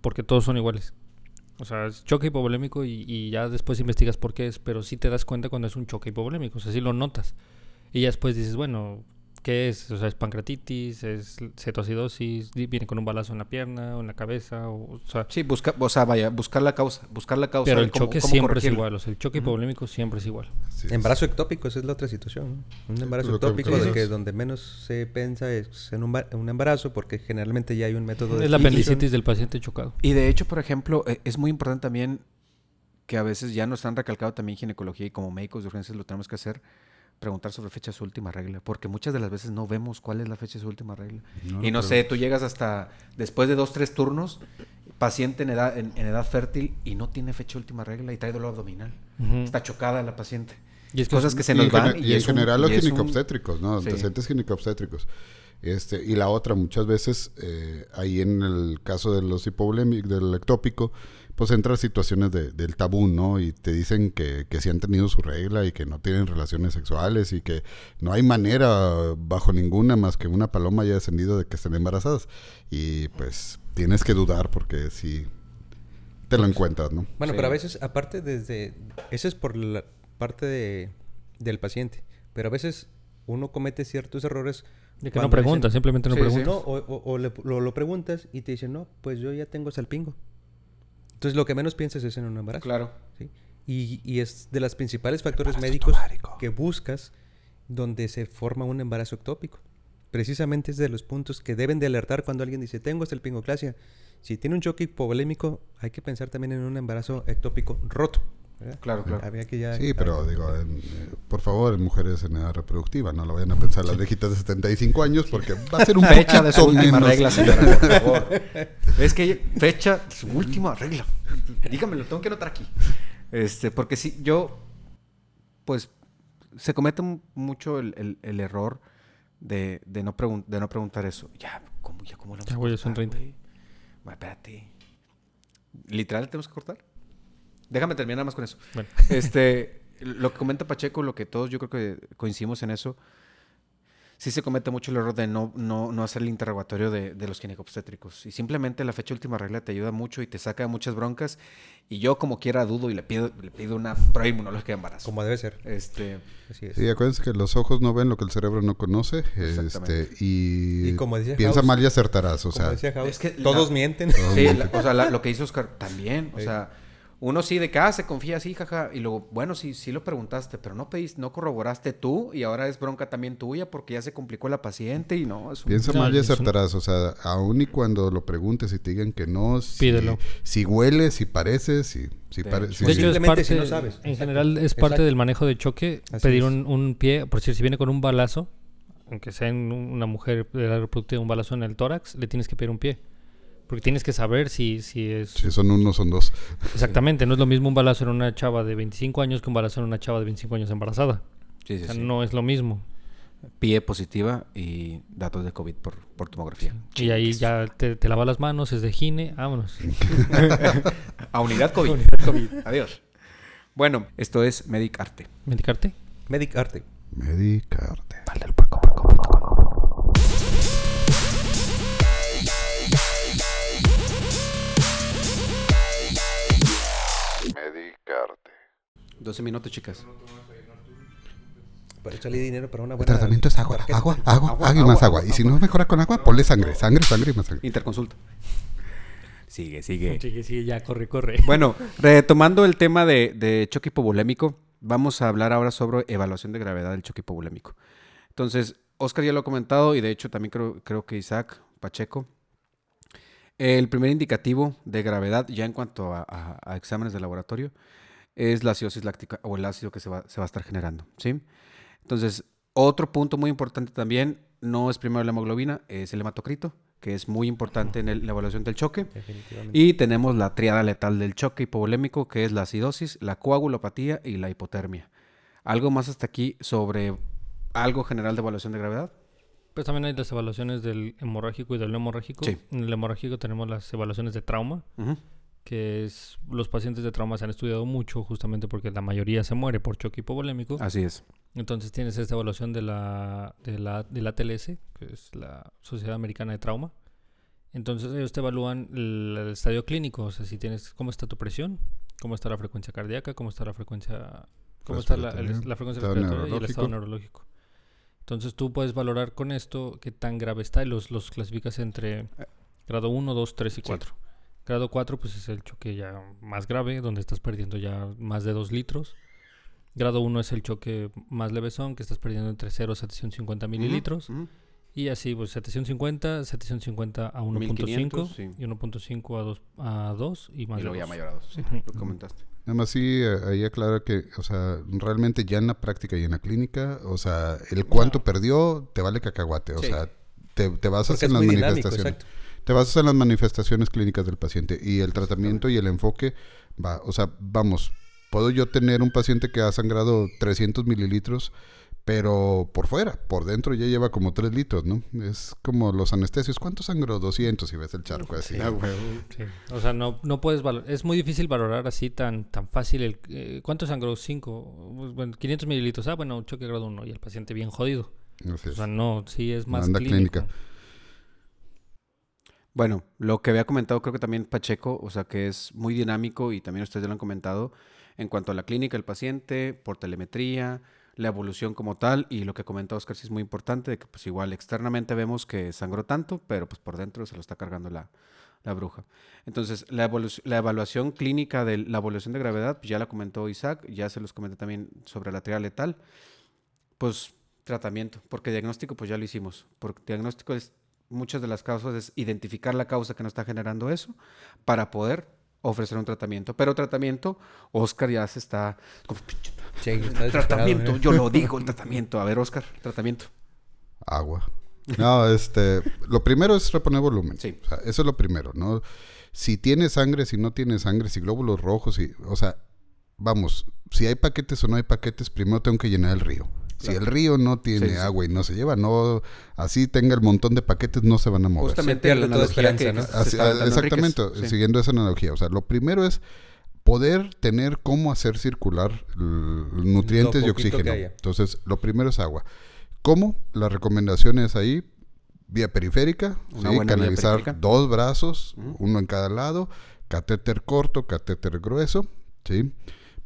porque todos son iguales. O sea, es choque hipovolémico y, y ya después investigas por qué es, pero sí te das cuenta cuando es un choque hipovolémico, o sea, sí lo notas. Y ya después dices, bueno, ¿qué es? O sea, es pancreatitis, es cetoacidosis, viene con un balazo en la pierna o en la cabeza, o, o sea, Sí, busca, o sea, vaya, buscar la causa, buscar la causa. pero el cómo- choque cómo siempre es igual, o sea, el choque hipovolémico siempre es igual. Es. Embarazo ectópico, esa es la otra situación. ¿no? Un embarazo ectópico que de que donde menos se piensa es en un, ba- un embarazo porque generalmente ya hay un método de Es la apendicitis del paciente chocado. Y de hecho, por ejemplo, eh, es muy importante también que a veces ya nos han recalcado también ginecología y como médicos de urgencias lo tenemos que hacer, preguntar sobre fecha de su última regla, porque muchas de las veces no vemos cuál es la fecha de su última regla. No, y no pero- sé, tú llegas hasta después de dos, tres turnos, paciente en edad, en, en edad fértil y no tiene fecha de última regla y trae dolor abdominal. Está chocada la paciente. Y es que Cosas que se y nos van. gene- Y, en es un- general los y es un- ginecobstétricos, ¿no? Sí. Antecedentes ginecobstétricos. Este, y la otra, muchas veces, eh, ahí en el caso de los hipovolémicos, del ectópico, pues entran situaciones de- del tabú, ¿no? Y te dicen que, que sí han tenido su regla y que no tienen relaciones sexuales y que no hay manera bajo ninguna más que una paloma haya descendido de que estén embarazadas. Y pues tienes que dudar porque sí te lo encuentras, ¿no? Bueno, Sí. pero a veces, aparte desde... Eso es por la parte de, del paciente. Pero a veces uno comete ciertos errores. De que no dicen- preguntas, simplemente no Sí, sí. preguntas. No, o, o- o le- lo, lo preguntas y te dicen, no, pues yo ya tengo salpingo. Entonces lo que menos piensas es en un embarazo. Claro. ¿sí? Y, y es de los principales factores médicos que buscas donde se forma un embarazo ectópico. Precisamente es de los puntos que deben de alertar cuando alguien dice, tengo estelpingoclasia. Si tiene un choque hipovolémico, hay que pensar también en un embarazo ectópico roto. ¿Verdad? Claro, claro. Había que ya- Sí, pero digo, en, eh, por favor, mujeres en edad reproductiva, no lo vayan a pensar las viejitas de 75 años porque va a ser un Fecha de su última menos. regla, señora, por favor. Es que fecha de su última regla. Dígame, lo tengo que anotar aquí. Este, porque si yo, pues, se comete mu- mucho el, el- el error de, de no pregun- de no preguntar eso. Ya, ¿cómo, ya, cómo lo vamos Ya, a güey, ya son cortar, 30. güey? Bueno, espérate. ¿Literal tenemos que cortar? Déjame terminar nada más con eso. Bueno. Este, lo que comenta Pacheco, lo que todos yo creo que coincidimos en eso. sí se comete mucho el error de no, no, no hacer el interrogatorio de, de los ginecobstétricos. Y simplemente la fecha última regla te ayuda mucho y te saca de muchas broncas. Y yo como quiera dudo y le pido, le pido una prueba inmunológica de embarazo. Como debe ser. Este, Así es. Sí, acuérdense que los ojos no ven lo que el cerebro no conoce. Exactamente. Este, y, Y como decía piensa House- mal y acertarás. O Como sea, decía House, es que todos la- mienten. Sí, la- o sea, la- lo que hizo Oscar también. O Sí. sea, uno sí de que, ah, se confía así, jaja. Y luego, bueno, sí, sí lo preguntaste, pero no pediste, no corroboraste tú y ahora es bronca también tuya porque ya se complicó la paciente y no, es un- piensa No, mal y un- acertarás. O sea, aún y cuando lo preguntes y te digan que no, si, Pídelo. si huele, si parece, si, si De parece. hecho. De hecho, es parte, si no sabes. en Exacto. general es parte Exacto. del manejo de choque Así pedir un, un pie, por decir, si viene con un balazo, aunque sea en un- una mujer de edad reproductiva, un balazo en el tórax, le tienes que pedir un pie. Porque tienes que saber si, si es... si son uno, son dos. Exactamente, no es lo mismo un balazo en una chava de 25 años que un balazo en una chava de 25 años embarazada. Sí, sí, O sea, sí. no es lo mismo. Pie positiva y datos de COVID por, por tomografía. Y ahí ya te, te lava las manos, es de gine, vámonos. A unidad COVID. Adiós. Bueno, esto es Medic Arte. ¿Medicarte? Medic Arte. Medicarte. Medicarte. 12 minutos, chicas. Para echarle dinero para una El buena... tratamiento es agua, agua, agua, Agua, agua y más agua, agua. Y si no mejora con agua, ponle sangre, sangre, sangre y más sangre. Interconsulta. Sigue, sigue. Sí, sí, ya, corre, corre. Bueno, retomando el tema de, de choque hipovolémico, vamos a hablar ahora sobre evaluación de gravedad del choque hipovolémico. Entonces, Oscar ya lo ha comentado y de hecho también creo, creo que Isaac Pacheco. El primer indicativo de gravedad, ya en cuanto a, a- a exámenes de laboratorio, es la acidosis láctica o el ácido que se va, se va a estar generando. ¿sí? Entonces, otro punto muy importante también, no es primero la hemoglobina, es el hematocrito, que es muy importante en el- la evaluación del choque. Definitivamente. Y tenemos la triada letal del choque hipovolémico, que es la acidosis, la coagulopatía y la hipotermia. ¿Algo más hasta aquí sobre algo general de evaluación de gravedad? Pues también hay las evaluaciones del hemorrágico y del no hemorrágico. Sí. En el hemorrágico tenemos las evaluaciones de trauma, que es los pacientes de trauma se han estudiado mucho justamente porque la mayoría se muere por choque hipovolémico. Así es. Entonces tienes esta evaluación de la, de la, de la TLS, que es la Sociedad Americana de Trauma. Entonces ellos te evalúan el, el estadio clínico, o sea, si tienes cómo está tu presión, cómo está la frecuencia cardíaca, cómo está la frecuencia, cómo está la, el- Respiratoria, la frecuencia respiratoria y el estado neurológico. Entonces tú puedes valorar con esto qué tan grave está y los, los clasificas entre grado 1, 2, 3 y Sí. 4. Grado 4 pues es el choque ya más grave, donde estás perdiendo ya más de 2 litros. Grado 1 es el choque más levesón, que estás perdiendo entre 0 a 750 mililitros. Ujú. Y así, pues 750, 750 a 1.5 1500, sí. y 1.5 a 2, a 2 y más Y luego ya dos. mayor a sí, lo comentaste. Nada más sí, eh, ahí aclara que, o sea, realmente ya en la práctica y en la clínica, o sea, el cuánto perdió te vale cacahuate, o Sí. sea, te, te basas Porque en las dinámico, manifestaciones. Te basas en las manifestaciones clínicas del paciente y el tratamiento y el enfoque va, o sea, vamos, puedo yo tener un paciente que ha sangrado 300 mililitros, pero por fuera, por dentro ya lleva como 3 litros, ¿no? Es como los anestesios, ¿cuánto sangró? 200 si ves el charco así. Sí. O sea, no, no puedes valorar. Es muy difícil valorar así tan, tan fácil. El, eh, ¿Cuánto sangró? 5. Bueno, 500 mililitros. Ah, bueno, choque grado 1 y el paciente bien jodido. Así O es. sea, no, sí es más Anda clínico. clínica. Bueno, lo que había comentado creo que también Pacheco, o sea que es muy dinámico y también ustedes ya lo han comentado en cuanto a la clínica del paciente, por telemetría, la evolución como tal y lo que comentó Oscar sí es muy importante, de que pues igual externamente vemos que sangró tanto, pero pues por dentro se lo está cargando la, la bruja. Entonces, la, la evaluación clínica de la evolución de gravedad, pues ya la comentó Isaac, ya se los comenté también sobre la triada letal, pues tratamiento, porque diagnóstico pues ya lo hicimos, porque diagnóstico es muchas de las causas es identificar la causa que nos está generando eso para poder ofrecer un tratamiento. Pero tratamiento, Oscar ya se está... como, "Pinche Sí, desesperado, Tratamiento, ¿eh? yo lo digo, el tratamiento. A ver, Oscar, tratamiento. Agua. No, este, lo primero es reponer volumen. Sí. O sea, eso es lo primero, ¿no? Si tiene sangre, si no tiene sangre, si glóbulos rojos, si, o sea, vamos, si hay paquetes o no hay paquetes, primero tengo que llenar el río. Si el río no tiene Sí, sí. agua y no se lleva, no, así tenga el montón de paquetes, no se van a mover. Justamente pierde la analogía que, ¿no? que se Así- está dando exactamente. Sí. siguiendo esa analogía. O sea, lo primero es poder tener cómo hacer circular nutrientes y oxígeno. Entonces, lo primero es agua. ¿Cómo? La recomendación es ahí, vía periférica, ¿sí? canalizar periférica. dos brazos, uno en cada lado, catéter corto, catéter grueso, ¿sí?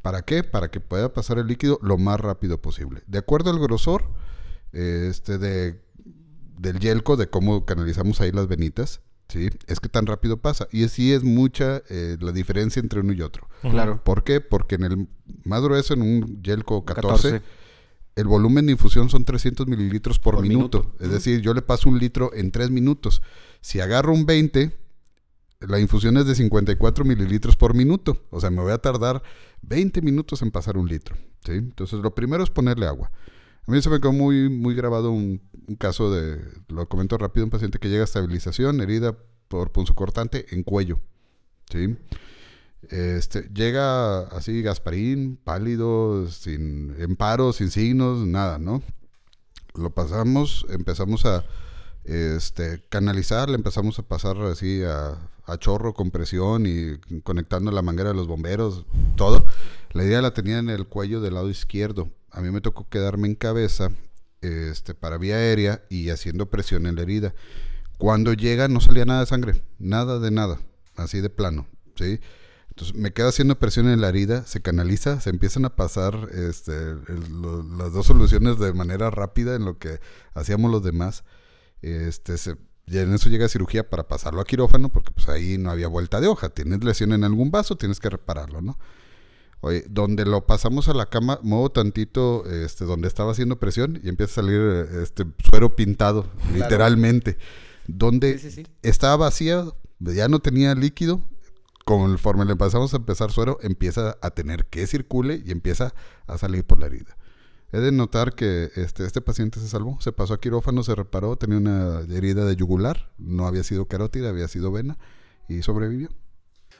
¿Para qué? Para que pueda pasar el líquido lo más rápido posible. De acuerdo al grosor eh, este de, del yelco, de cómo canalizamos ahí las venitas, ¿sí? Es que tan rápido pasa. Y sí es mucha eh, la diferencia entre uno y otro. Claro. ¿Por qué? Porque en el más grueso, en un yelco 14, 14. el volumen de infusión son 300 mililitros por, Por minuto. minuto. Es decir, yo le paso un litro en 3 minutos. Si agarro un 20, la infusión es de 54 mililitros por minuto. O sea, me voy a tardar 20 minutos en pasar un litro. ¿sí? Entonces, lo primero es ponerle agua. A mí se me quedó muy, muy grabado un, caso de, lo comento rápido, un paciente que llega a estabilización, herida por punzocortante en cuello. ¿sí? Este, llega así Gasparín, pálido, sin en paro, sin signos, nada, ¿no? Lo pasamos, empezamos a este, canalizar, le empezamos a pasar así a, a chorro con presión y conectando la manguera de los bomberos, todo. La idea la tenía en el cuello del lado izquierdo. A mí me tocó quedarme en cabeza este, para vía aérea y haciendo presión en la herida. Cuando llega no salía nada de sangre, nada de nada, así de plano, ¿sí? Entonces me quedo haciendo presión en la herida, se canaliza, se empiezan a pasar este, las dos soluciones de manera rápida en lo que hacíamos los demás. Este, se- y en eso llega cirugía para pasarlo a quirófano, porque pues ahí no había vuelta de hoja. Tienes lesión en algún vaso, tienes que repararlo, ¿no? Oye, donde lo pasamos a la cama, muevo tantito este, donde estaba haciendo presión y empieza a salir este suero pintado, literalmente. Donde Sí, sí, sí. estaba vacía, ya no tenía líquido. Conforme le pasamos a empezar suero, empieza a tener que circule y empieza a salir por la herida. He de notar que este, este paciente se salvó, se pasó a quirófano, se reparó, tenía una herida de yugular, no había sido carótida, había sido vena y sobrevivió.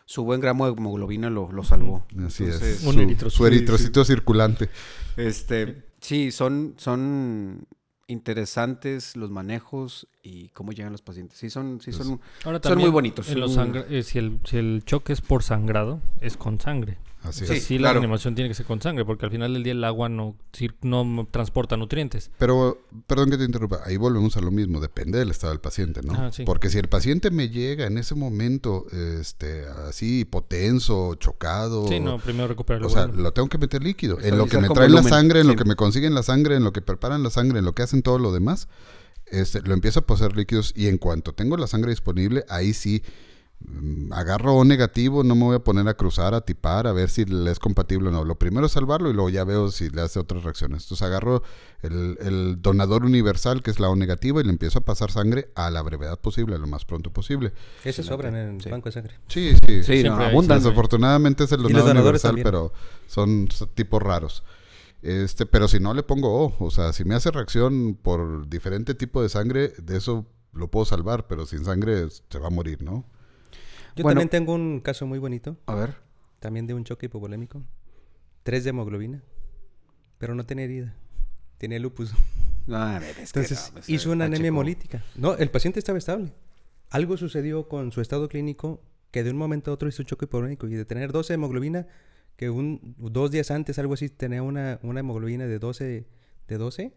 Su buen gramo de hemoglobina lo, lo salvó. Así Entonces, es. un Su, eritrocito. su eritrocito circulante. Este, sí, son, son interesantes los manejos y cómo llegan los pacientes. Sí, son, sí, son, Ahora son muy bonitos. en los eh, si, el, si el choque es por sangrado, es con sangre. Así O sea, es. sí, claro. la animación tiene que ser con sangre, porque al final del día el agua no, no transporta nutrientes. Pero, perdón que te interrumpa, ahí volvemos a lo mismo, depende del estado del paciente, ¿no? Ah, sí. Porque si el paciente me llega en ese momento, este, así, hipotenso, chocado, Sí, no, primero recuperar el o sea, lo tengo que meter líquido. En lo que me traen la sangre, en lo que me consiguen la sangre, en lo que preparan la sangre, en lo que hacen todo lo demás, este, lo empiezo a pasar líquidos y en cuanto tengo la sangre disponible, ahí sí mm, agarro O negativo, no me voy a poner a cruzar, a tipar, a ver si le es compatible o no. Lo primero es salvarlo y luego ya veo si le hace otras reacciones. Entonces agarro el, el donador universal, que es la O negativa, y le empiezo a pasar sangre a la brevedad posible, lo más pronto posible. Ese sobran en el Sí. banco de sangre. Sí, sí. Sí, no, abundan. Desafortunadamente es el donador universal, también. pero son tipos raros. Este, pero si no le pongo O, o sea, si me hace reacción por diferente tipo de sangre, de eso lo puedo salvar, pero sin sangre se va a morir, ¿no? Yo Bueno. también tengo un caso muy bonito, A ver. también de un choque hipovolémico. Tres de hemoglobina, pero no tenía herida. Tenía lupus. No, Entonces no, pues, hizo una anemia hemolítica. No, el paciente estaba estable. Algo sucedió con su estado clínico que de un momento a otro hizo un choque hipovolémico y de tener 12 de hemoglobina, que un, dos días antes, algo así, tenía una, una hemoglobina de 12, de 12.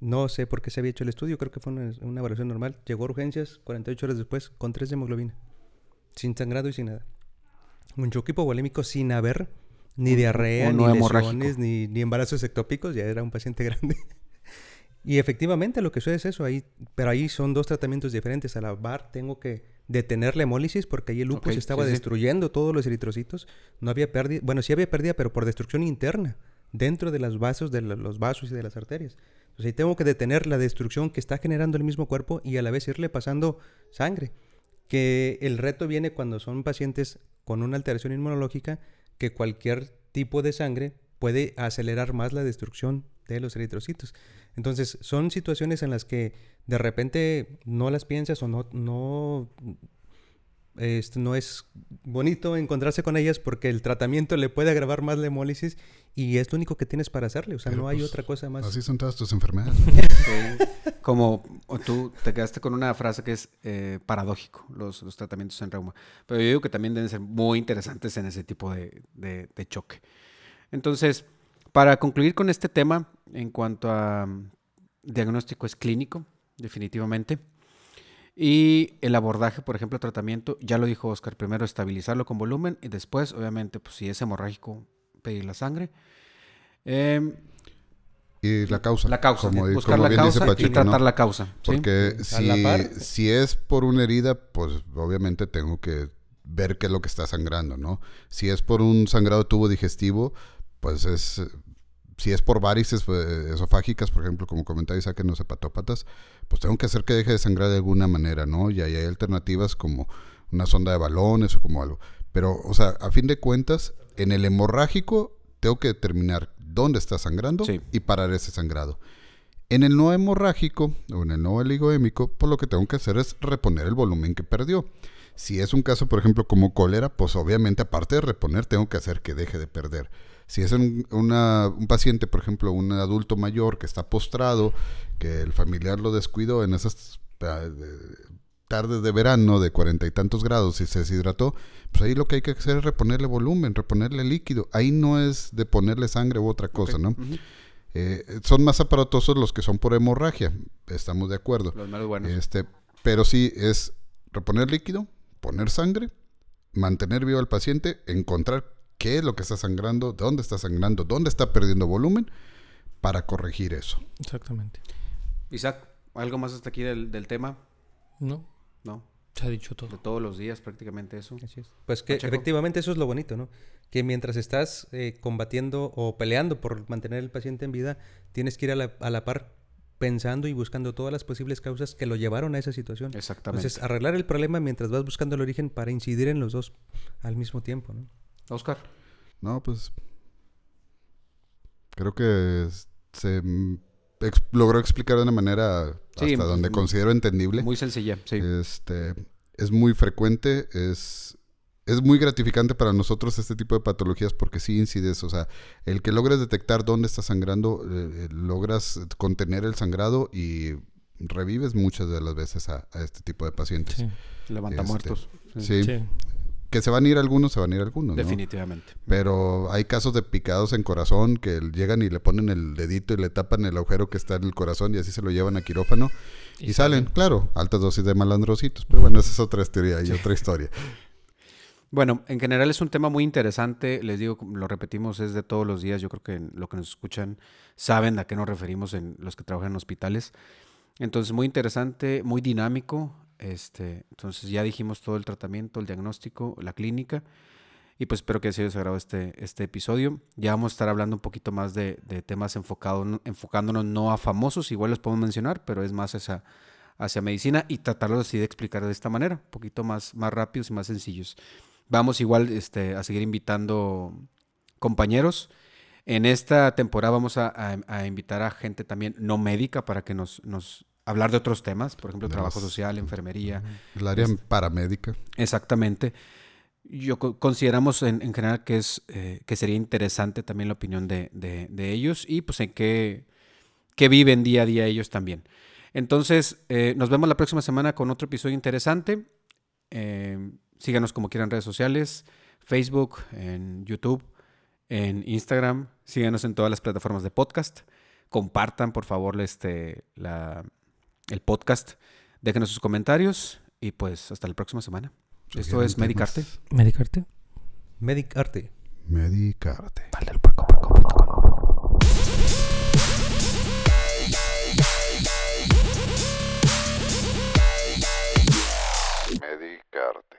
No sé por qué se había hecho el estudio, creo que fue una, una evaluación normal. Llegó a urgencias 48 horas después con 3 de hemoglobina, sin sangrado y sin nada. Un choque hipovolémico sin haber ni diarrea, ni lesiones, ni, ni embarazos ectópicos, ya era un paciente grande. Y efectivamente lo que sucede es eso, ahí, pero ahí son dos tratamientos diferentes. A la VAR tengo que detener la hemólisis porque ahí el lupus estaba sí, sí. destruyendo todos los eritrocitos. No había pérdida, bueno, sí había pérdida, pero por destrucción interna, dentro de los vasos, de los vasos y de las arterias. Entonces ahí tengo que detener la destrucción que está generando el mismo cuerpo y a la vez irle pasando sangre. Que el reto viene cuando son pacientes con una alteración inmunológica que cualquier tipo de sangre puede acelerar más la destrucción de los eritrocitos. Entonces, son situaciones en las que de repente no las piensas o no, no, este, no es bonito encontrarse con ellas porque el tratamiento le puede agravar más la hemólisis y es lo único que tienes para hacerle. O sea, Pero, no hay pues, otra cosa más. Así son todas tus enfermedades. Sí. Como tú te quedaste con una frase que es eh, paradójico, los, los tratamientos en reuma. Pero yo digo que también deben ser muy interesantes en ese tipo de, de- de choque. Entonces, para concluir con este tema, en cuanto a mm, diagnóstico es clínico, definitivamente. Y el abordaje, por ejemplo, tratamiento, ya lo dijo Oscar, primero estabilizarlo con volumen y después, obviamente, pues si es hemorrágico, pedir la sangre. Em, y la causa. La causa, buscar la causa y tratar la causa. Porque si, si es por una herida, pues obviamente tengo que ver qué es lo que está sangrando, ¿no? Si es por un sangrado tubo digestivo, pues es si es por varices eh, esofágicas, por ejemplo, como comentaba Isaac en los hepatópatas, pues tengo que hacer que deje de sangrar de alguna manera, ¿no? Y ahí hay alternativas como una sonda de balones o como algo. Pero, o sea, a fin de cuentas, en el hemorrágico tengo que determinar dónde está sangrando y parar ese sangrado. En el no hemorrágico o en el no oligoémico, pues lo que tengo que hacer es reponer el volumen que perdió. Si es un caso, por ejemplo, como cólera, pues obviamente aparte de reponer, tengo que hacer que deje de perder. Si es un, un paciente, por ejemplo, un adulto mayor que está postrado, que el familiar lo descuidó en esas ah, tardes de verano de cuarenta y tantos grados y se deshidrató, pues ahí lo que hay que hacer es reponerle volumen, reponerle líquido. Ahí no es de ponerle sangre u otra cosa, ¿no? Eh, son más aparatosos los que son por hemorragia, estamos de acuerdo. Los más buenos. Este, pero sí es reponer líquido, poner sangre, mantener vivo al paciente, encontrar qué es lo que está sangrando, dónde está sangrando, dónde está perdiendo volumen, para corregir eso. Exactamente. Isaac, ¿algo más hasta aquí del, tema? No. No. Se ha dicho todo. De todos los días prácticamente eso. Así es. Pues que efectivamente eso es lo bonito, ¿no? Que mientras estás eh, combatiendo o peleando por mantener al paciente en vida, tienes que ir a la, a la par pensando y buscando todas las posibles causas que lo llevaron a esa situación. Exactamente. Entonces, arreglar el problema mientras vas buscando el origen para incidir en los dos al mismo tiempo, ¿no? Oscar. No, pues. Creo que se logró explicar de una manera hasta donde considero entendible. Muy sencilla, sí. Este, es muy frecuente, es, es muy gratificante para nosotros este tipo de patologías porque sí incides, o sea, el que logres detectar dónde está sangrando, eh, eh, logras contener el sangrado y revives muchas de las veces a, este tipo de pacientes. Sí. Levanta este, muertos. sí. Que se van a ir algunos, se van a ir algunos. Definitivamente. Pero hay casos de picados en corazón que llegan y le ponen el dedito y le tapan el agujero que está en el corazón y así se lo llevan a quirófano y, salen, claro, altas dosis de malandrocitos. Pero bueno, esa es otra teoría y otra historia. Bueno, en general es un tema muy interesante. Les digo, lo repetimos, es de todos los días. Yo creo que lo que nos escuchan saben a qué nos referimos en los que trabajan en hospitales. Entonces, muy interesante, muy dinámico. Este, entonces ya dijimos todo el tratamiento, el diagnóstico, la clínica. Y pues espero que les haya agrado este, este episodio. Ya vamos a estar hablando un poquito más de, temas enfocándonos no a famosos, igual los podemos mencionar, pero es más hacia, hacia medicina y tratarlos así de explicar de esta manera, un poquito más, más rápidos y más sencillos. Vamos igual este, a seguir invitando compañeros. En esta temporada vamos a, a, invitar a gente también no médica para que nos, nos hablar de otros temas, por ejemplo, trabajo social, enfermería. El área paramédica. Exactamente. Yo consideramos en, general que es eh, que sería interesante también la opinión de, ellos y pues en qué, viven día a día ellos también. Entonces, eh, nos vemos la próxima semana con otro episodio interesante. Eh, síganos como quieran en redes sociales, Facebook, en YouTube, en Instagram. Síganos en todas las plataformas de podcast. Compartan, por favor, este, la, el podcast. Déjenos sus comentarios y pues hasta la próxima semana. Pues Esto es Medicarte. Medicarte. Medicarte. Medicarte. Dale al puerco. Medicarte.